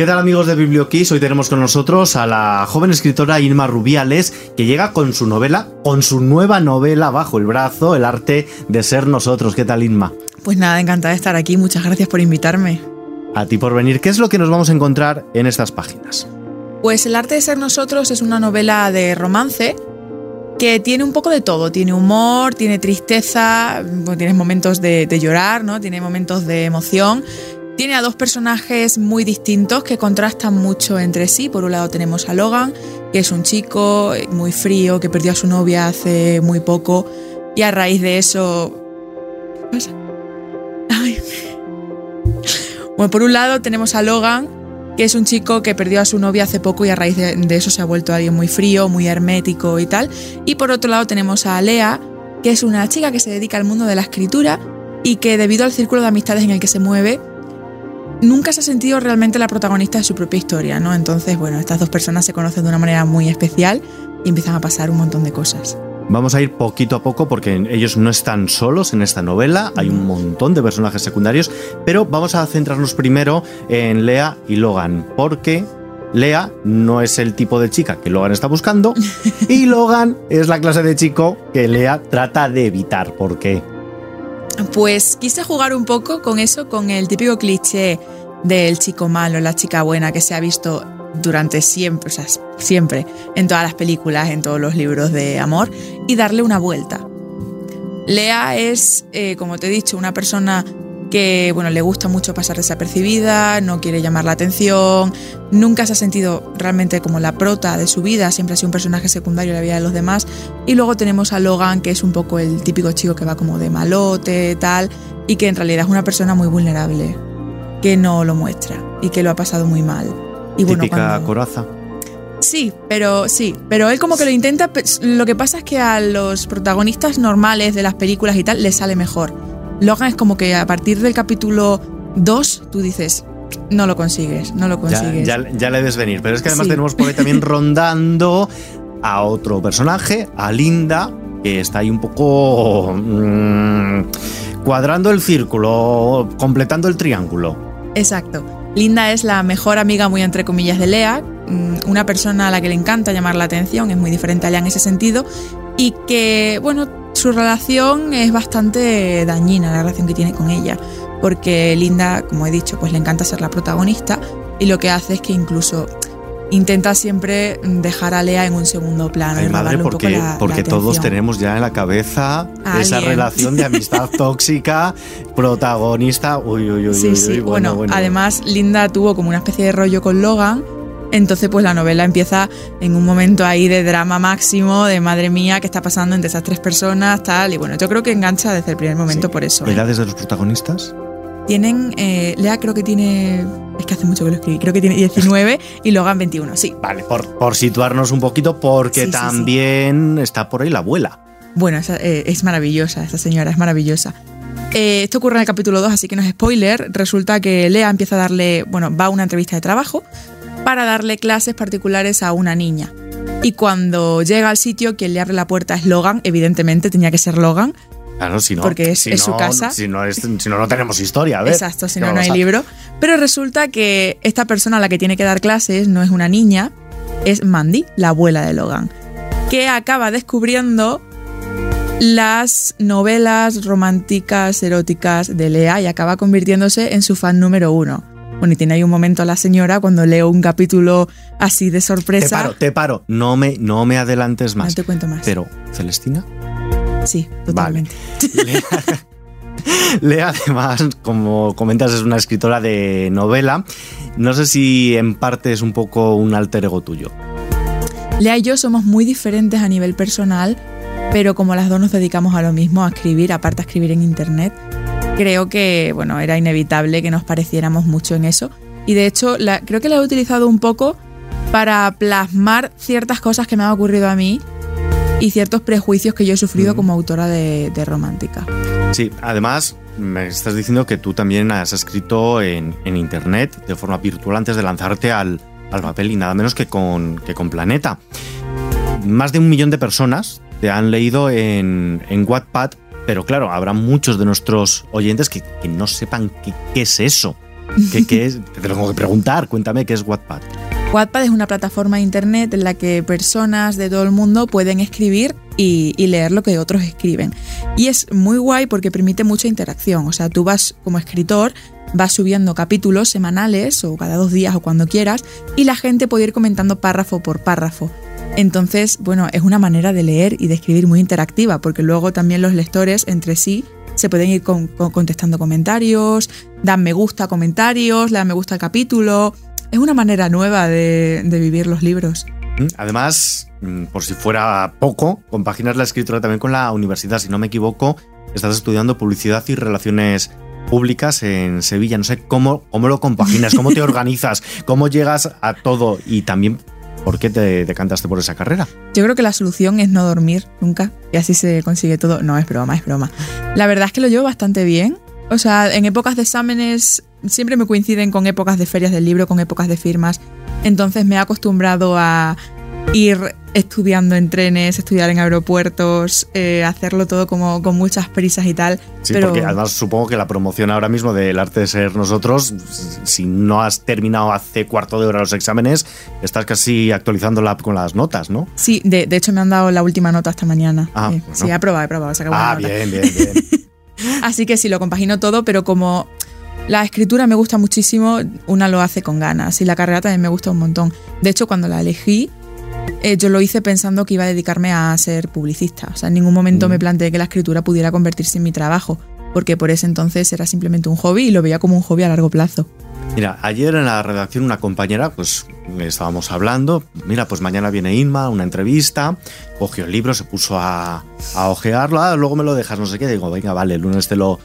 ¿Qué tal amigos de Biblioquiz? Hoy tenemos con nosotros a la joven escritora Irma Rubiales que llega con su novela, con su nueva novela bajo el brazo, El arte de ser nosotros. ¿Qué tal Irma? Pues nada, encantada de estar aquí. Muchas gracias por invitarme. A ti por venir. ¿Qué es lo que nos vamos a encontrar en estas páginas? Pues El arte de ser nosotros es una novela de romance que tiene un poco de todo. Tiene humor, tiene tristeza, tiene momentos de, de llorar, ¿no? Tiene momentos de emoción tiene a dos personajes muy distintos que contrastan mucho entre sí. Por un lado tenemos a Logan, que es un chico muy frío, que perdió a su novia hace muy poco y a raíz de eso... ¿Qué pasa? Bueno, por un lado tenemos a Logan, que es un chico que perdió a su novia hace poco y a raíz de, de eso se ha vuelto alguien muy frío, muy hermético y tal. Y por otro lado tenemos a Lea, que es una chica que se dedica al mundo de la escritura y que debido al círculo de amistades en el que se mueve, nunca se ha sentido realmente la protagonista de su propia historia, ¿no? Entonces, bueno, estas dos personas se conocen de una manera muy especial y empiezan a pasar un montón de cosas. Vamos a ir poquito a poco porque ellos no están solos en esta novela, hay un montón de personajes secundarios, pero vamos a centrarnos primero en Lea y Logan, porque Lea no es el tipo de chica que Logan está buscando y Logan es la clase de chico que Lea trata de evitar. ¿Por qué? Pues quise jugar un poco con eso, con el típico cliché del chico malo, la chica buena que se ha visto durante siempre, o sea, siempre, en todas las películas, en todos los libros de amor, y darle una vuelta. Lea es, eh, como te he dicho, una persona que bueno, le gusta mucho pasar desapercibida, no quiere llamar la atención, nunca se ha sentido realmente como la prota de su vida, siempre ha sido un personaje secundario en la vida de los demás. Y luego tenemos a Logan, que es un poco el típico chico que va como de malote, tal, y que en realidad es una persona muy vulnerable, que no lo muestra y que lo ha pasado muy mal. Y bueno, Típica coraza. Sí, pero sí, pero él como que lo intenta, lo que pasa es que a los protagonistas normales de las películas y tal les sale mejor Logan es como que a partir del capítulo 2 tú dices, no lo consigues, no lo consigues. Ya, ya, le ves venir, pero es que además tenemos por ahí también rondando a otro personaje, a Linda, que está ahí un poco mmm, cuadrando el círculo, completando el triángulo. Exacto. Linda es la mejor amiga, muy entre comillas, de Lea, mm, una persona a la que le encanta llamar la atención, es muy diferente a Lea en ese sentido, y que, bueno, su relación es bastante dañina, la relación que tiene con ella, porque Linda, como he dicho, pues le encanta ser la protagonista y lo que hace es que incluso intenta siempre dejar a Lea en un segundo plano. Ay, madre, porque, porque todos tenemos ya en la cabeza esa relación de amistad tóxica, protagonista. Uy, uy, uy. Sí, sí. Bueno, bueno, además Linda tuvo como una especie de rollo con Logan entonces, pues la novela empieza en un momento ahí de drama máximo, de madre mía, ¿qué está pasando entre esas tres personas? Tal. Y bueno, yo creo que engancha desde el primer momento por eso. ¿Edades ¿eh? de los protagonistas? Tienen, eh, Lea creo que tiene, es que hace mucho que lo escribí, creo que tiene 19 y Logan 21, sí. Vale, por, por situarnos un poquito, porque también está por ahí la abuela. Bueno, eh, es maravillosa, esa señora, es maravillosa. esto ocurre en el capítulo 2, así que no es spoiler. Resulta que Lea empieza a darle, bueno, va a una entrevista de trabajo para darle clases particulares a una niña. Y cuando llega al sitio, quien le abre la puerta es Logan, evidentemente tenía que ser Logan. Claro, si no, porque es, su casa. Si no, si no, no tenemos historia, Exacto, si no, no hay libro. Pero resulta que esta persona a la que tiene que dar clases no es una niña, es Mandy, la abuela de Logan, que acaba descubriendo las novelas románticas, eróticas de Lea y acaba convirtiéndose en su fan número uno. Bueno, y tiene ahí un momento la señora cuando leo un capítulo así de sorpresa. Te paro, te paro. No me, no me adelantes más. No te cuento más. Pero, ¿Celestina? Sí, totalmente. Lea, además, como comentas, es una escritora de novela. No sé si en parte es un poco un alter ego tuyo. Lea y yo somos muy diferentes a nivel personal, pero como las dos nos dedicamos a lo mismo, a escribir, aparte a escribir en internet, creo que bueno, era inevitable que nos pareciéramos mucho en eso. Y de hecho, la, creo que la he utilizado un poco para plasmar ciertas cosas que me han ocurrido a mí y ciertos prejuicios que yo he sufrido como autora de, romántica. Sí, además me estás diciendo que tú también has escrito en, internet de forma virtual antes de lanzarte al, papel y nada menos que con, que con Planeta. Más de un millón de personas te han leído en, en Wattpad pero claro, habrá muchos de nuestros oyentes que, no sepan qué, es eso. ¿Qué, es? Te tengo que preguntar, cuéntame qué es Wattpad. Wattpad es una plataforma de internet en la que personas de todo el mundo pueden escribir y, leer lo que otros escriben. Y es muy guay porque permite mucha interacción. O sea, tú vas como escritor, vas subiendo capítulos semanales o cada dos días o cuando quieras y la gente puede ir comentando párrafo por párrafo. Entonces, bueno, es una manera de leer y de escribir muy interactiva porque luego también los lectores entre sí se pueden ir contestando comentarios, dan me gusta a comentarios, le dan me gusta al capítulo. Es una manera nueva de, vivir los libros. Mm, además, mm, por si fuera poco, compaginas la escritura también con la universidad. Si no me equivoco, estás estudiando publicidad y relaciones públicas en Sevilla. No sé cómo, cómo lo compaginas, cómo te organizas, cómo llegas a todo y también ¿Por qué te decantaste por esa carrera? Yo creo que la solución es no dormir nunca y así se consigue todo. No, es broma, es broma. La verdad es que lo llevo bastante bien. O sea, en épocas de exámenes siempre me coinciden con épocas de ferias del libro, con épocas de firmas. Entonces me he acostumbrado a ir estudiando en trenes, estudiar en aeropuertos, eh, hacerlo todo como con muchas prisas y tal. Sí, porque además supongo que la promoción ahora mismo del arte de ser nosotros, si no has terminado hace cuarto de hora los exámenes, estás casi actualizando la con las notas, ¿no? Sí, de, hecho me han dado la última nota esta mañana. Ah, Sí, he aprobado, he aprobado. ah, bien, bien, bien. Así que sí, lo compagino todo, pero como la escritura me gusta muchísimo, una lo hace con ganas y la carrera también me gusta un montón. De hecho, cuando la elegí, eh, yo lo hice pensando que iba a dedicarme a ser publicista. O sea, en ningún momento me mm. planteé que la escritura pudiera convertirse en mi trabajo, porque por ese entonces era simplemente un hobby y lo veía como un hobby a largo plazo. Mira, ayer en la redacción una compañera, pues estábamos hablando, mira, pues mañana viene Inma, una entrevista, cogió el libro, se puso a, a ojearlo, ah, luego me lo dejas, no sé qué, digo, venga, vale, el lunes te lo,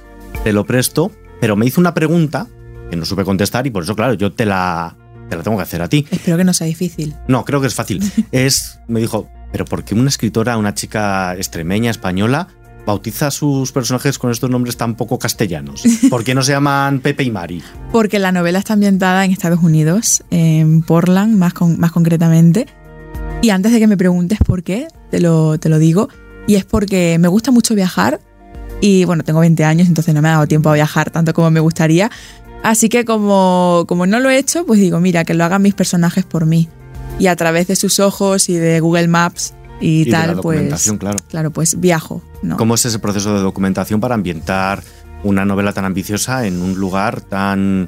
te lo presto, pero me hizo una pregunta que no supe contestar y por eso, claro, yo te la, te la tengo que hacer a ti. Espero que no sea difícil. No, creo que es fácil. es, me dijo, pero ¿por qué una escritora, una chica extremeña, española, bautiza a sus personajes con estos nombres tan poco castellanos? ¿Por qué no se llaman Pepe y Mari? Porque la novela está ambientada en Estados Unidos, en Portland más, más concretamente. Y antes de que me preguntes por qué, te lo, te lo digo. Y es porque me gusta mucho viajar. Y bueno, tengo 20 años, entonces no me ha dado tiempo a viajar tanto como me gustaría. Así que como, como no lo he hecho, pues digo, mira, que lo hagan mis personajes por mí. Y a través de sus ojos y de Google Maps y, tal, de la pues. Documentación, claro. Claro, pues viajo. ¿no? ¿Cómo es ese proceso de documentación para ambientar una novela tan ambiciosa en un lugar tan.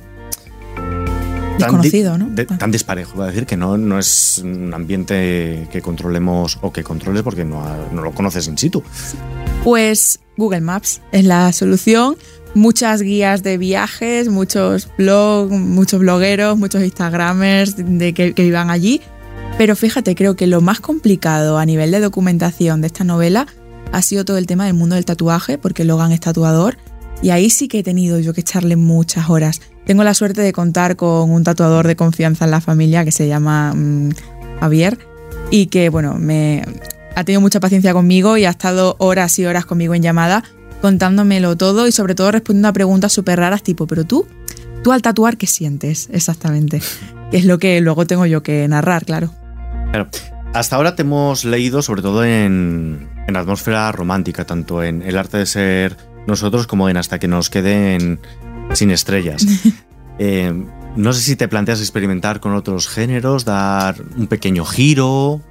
Desconocido, ¿no? Tan disparejo, voy a decir que no, no es un ambiente que controlemos o que controles porque no, no lo conoces in situ. Pues Google Maps es la solución muchas guías de viajes, muchos blogs, muchos blogueros, muchos instagramers de que, vivan allí. Pero fíjate, creo que lo más complicado a nivel de documentación de esta novela ha sido todo el tema del mundo del tatuaje, porque Logan es tatuador. Y ahí sí que he tenido yo que echarle muchas horas. Tengo la suerte de contar con un tatuador de confianza en la familia que se llama mm, Javier y que, bueno, me ha tenido mucha paciencia conmigo y ha estado horas y horas conmigo en llamada contándomelo todo y sobre todo respondiendo a preguntas súper raras tipo, pero tú, tú al tatuar, ¿qué sientes exactamente? Que es lo que luego tengo yo que narrar, claro. Claro. Hasta ahora te hemos leído sobre todo en, en atmósfera romántica, tanto en El arte de ser nosotros como en Hasta que nos queden sin estrellas. Eh, no sé si te planteas experimentar con otros géneros, dar un pequeño giro.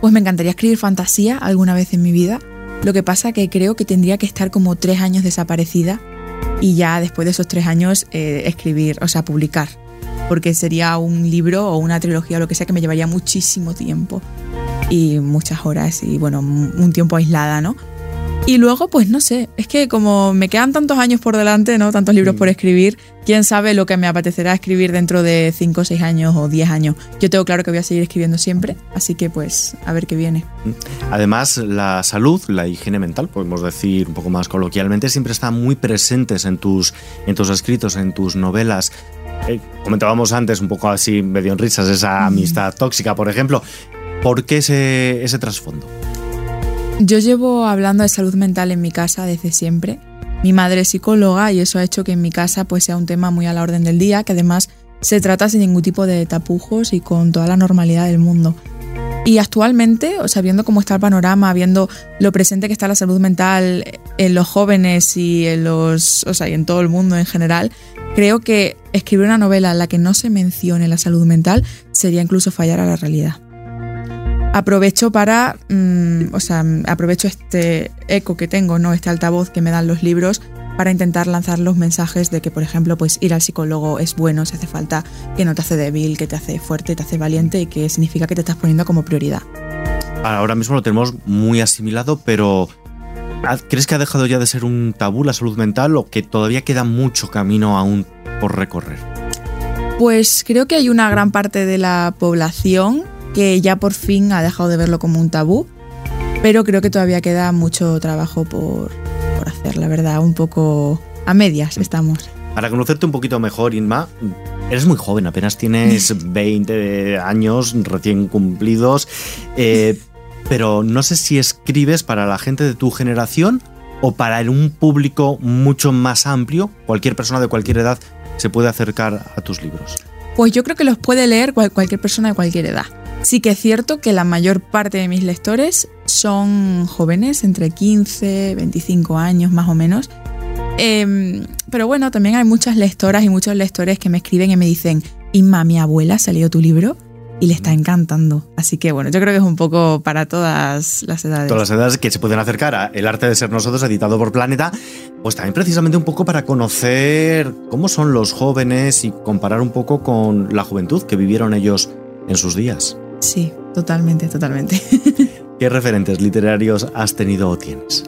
Pues me encantaría escribir fantasía alguna vez en mi vida. Lo que pasa que creo que tendría que estar como tres años desaparecida y ya después de esos tres años eh, escribir, o sea, publicar. Porque sería un libro o una trilogía o lo que sea que me llevaría muchísimo tiempo y muchas horas y bueno, un tiempo aislada, ¿no? Y luego, pues no sé, es que como me quedan tantos años por delante, ¿no? Tantos libros por escribir, quién sabe lo que me apetecerá escribir dentro de 5, 6 años o 10 años. Yo tengo claro que voy a seguir escribiendo siempre, así que pues a ver qué viene. Además, la salud, la higiene mental, podemos decir un poco más coloquialmente, siempre están muy presentes en tus, en tus escritos, en tus novelas. Eh, comentábamos antes, un poco así, medio en risas, esa amistad tóxica, por ejemplo. ¿Por qué ese, ese trasfondo? Yo llevo hablando de salud mental en mi casa desde siempre. Mi madre es psicóloga y eso ha hecho que en mi casa pues sea un tema muy a la orden del día, que además se trata sin ningún tipo de tapujos y con toda la normalidad del mundo. Y actualmente, o sea, viendo cómo está el panorama, viendo lo presente que está la salud mental en los jóvenes y en los, o sea, y en todo el mundo en general, creo que escribir una novela en la que no se mencione la salud mental sería incluso fallar a la realidad. Aprovecho para, mm, o sea, aprovecho este eco que tengo, ¿no? Este altavoz que me dan los libros para intentar lanzar los mensajes de que, por ejemplo, pues ir al psicólogo es bueno si hace falta, que no te hace débil, que te hace fuerte, te hace valiente y que significa que te estás poniendo como prioridad. Ahora mismo lo tenemos muy asimilado, pero ¿crees que ha dejado ya de ser un tabú la salud mental o que todavía queda mucho camino aún por recorrer? Pues creo que hay una gran parte de la población que ya por fin ha dejado de verlo como un tabú, pero creo que todavía queda mucho trabajo por, por hacer, la verdad, un poco a medias estamos. Para conocerte un poquito mejor, Inma, eres muy joven, apenas tienes 20 años recién cumplidos, eh, pero no sé si escribes para la gente de tu generación o para un público mucho más amplio, cualquier persona de cualquier edad se puede acercar a tus libros. Pues yo creo que los puede leer cualquier persona de cualquier edad. Sí que es cierto que la mayor parte de mis lectores son jóvenes, entre 15, 25 años más o menos. Em, pero bueno, también hay muchas lectoras y muchos lectores que me escriben y me dicen, Inma, mi abuela se leyó tu libro y le está encantando. Así que bueno, yo creo que es un poco para todas las edades. Todas las edades que se pueden acercar a El arte de ser nosotros, editado por Planeta, pues también precisamente un poco para conocer cómo son los jóvenes y comparar un poco con la juventud que vivieron ellos en sus días. Sí, totalmente, totalmente. ¿Qué referentes literarios has tenido o tienes?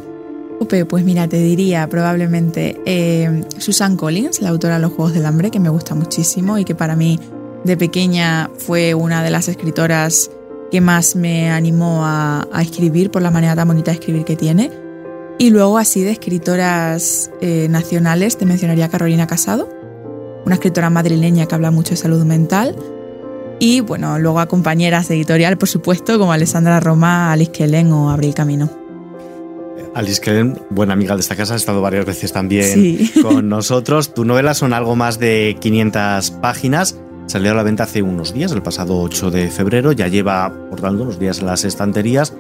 Pues mira, te diría probablemente eh, Susan Collins, la autora de Los Juegos del Hambre, que me gusta muchísimo y que para mí de pequeña fue una de las escritoras que más me animó a, escribir por la manera tan bonita de escribir que tiene. Y luego así de escritoras eh, nacionales te mencionaría Carolina Casado, una escritora madrileña que habla mucho de salud mental. Y bueno, luego a compañeras de editorial, por supuesto, como Alessandra Roma, Alice Kellen o Abril Camino. Alice Kellen, buena amiga de esta casa, ha estado varias veces también con nosotros. Tu novela son algo más de 500 páginas. Salió a la venta hace unos días, el pasado 8 de febrero, ya lleva, por tanto, unos días en las estanterías.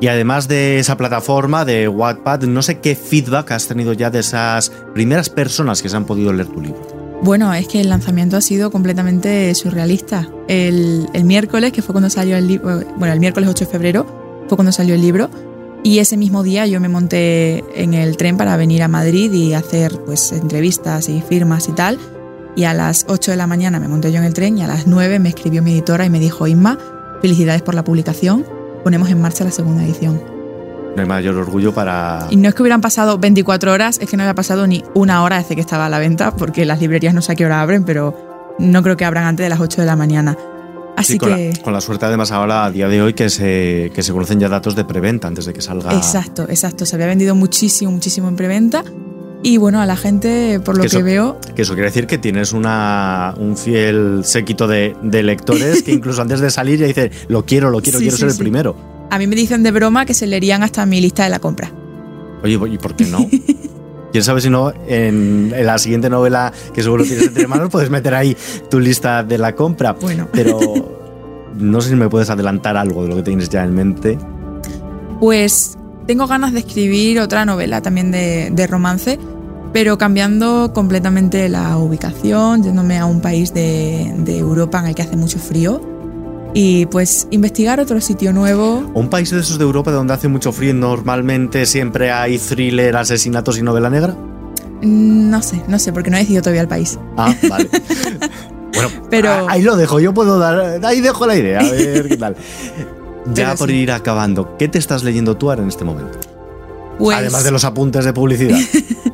Y además de esa plataforma de Wattpad, no sé qué feedback has tenido ya de esas primeras personas que se han podido leer tu libro. Bueno, es que el lanzamiento ha sido completamente surrealista. El, el miércoles, que fue cuando salió el libro, bueno, el miércoles 8 de febrero fue cuando salió el libro, y ese mismo día yo me monté en el tren para venir a Madrid y hacer pues entrevistas y firmas y tal y a las 8 de la mañana me monté yo en el tren y a las 9 me escribió mi editora y me dijo, Inma, felicidades por la publicación, ponemos en marcha la segunda edición. No hay mayor orgullo para... Y no es que hubieran pasado 24 horas, es que no había pasado ni una hora desde que estaba a la venta, porque las librerías no sé a qué hora abren, pero no creo que abran antes de las 8 de la mañana. Así con que... La, con la suerte además ahora a día de hoy que se, que se conocen ya datos de preventa antes de que salga... Exacto, exacto. Se había vendido muchísimo, muchísimo en preventa y bueno, a la gente, por lo que, veo. Que eso quiere decir que tienes una, un fiel séquito de, lectores que incluso antes de salir ya dicen, lo quiero, lo quiero, quiero ser el primero. A mí me dicen de broma que se leerían hasta mi lista de la compra. Oye, ¿y por qué no? ¿Quién sabe si no en, la siguiente novela que seguro tienes entre manos puedes meter ahí tu lista de la compra? Bueno. Pero no sé si me puedes adelantar algo de lo que tienes ya en mente. Pues tengo ganas de escribir otra novela también de, romance, pero cambiando completamente la ubicación, yéndome a un país de, Europa en el que hace mucho frío y pues investigar otro sitio nuevo. ¿Un país de esos de Europa donde hace mucho frío y normalmente siempre hay thriller, asesinatos y novela negra? No sé, no sé, porque no he decidido todavía el país. Ah, vale. bueno, pero... ahí lo dejo, yo puedo dar, ahí dejo la idea, a ver qué tal. Ya por ir acabando, ¿qué te estás leyendo tú ahora en este momento? Pues Además de los apuntes de publicidad.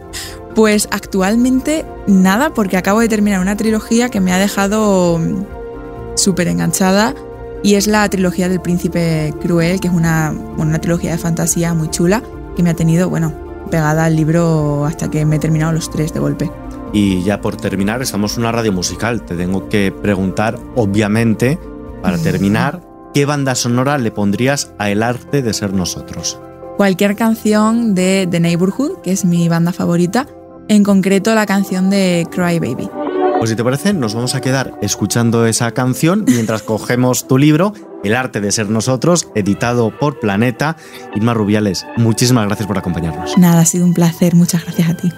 pues actualmente nada, porque acabo de terminar una trilogía que me ha dejado mm, súper enganchada y es la trilogía del príncipe cruel, que es una, una trilogía de fantasía muy chula que me ha tenido, bueno, pegada al libro hasta que me he terminado los tres de golpe. Y ya por terminar, estamos en una radio musical. Te tengo que preguntar, obviamente, para terminar, ¿qué banda sonora le pondrías a El arte de ser nosotros? Cualquier canción de The Neighborhood, que es mi banda favorita, en concreto la canción de Cry Baby. Pues si te parece, nos vamos a quedar escuchando esa canción mientras cogemos tu libro, El arte de ser nosotros, editado por Planeta. Irma Rubiales, muchísimas gracias por acompañarnos. Nada, ha sido un placer, muchas gracias a ti.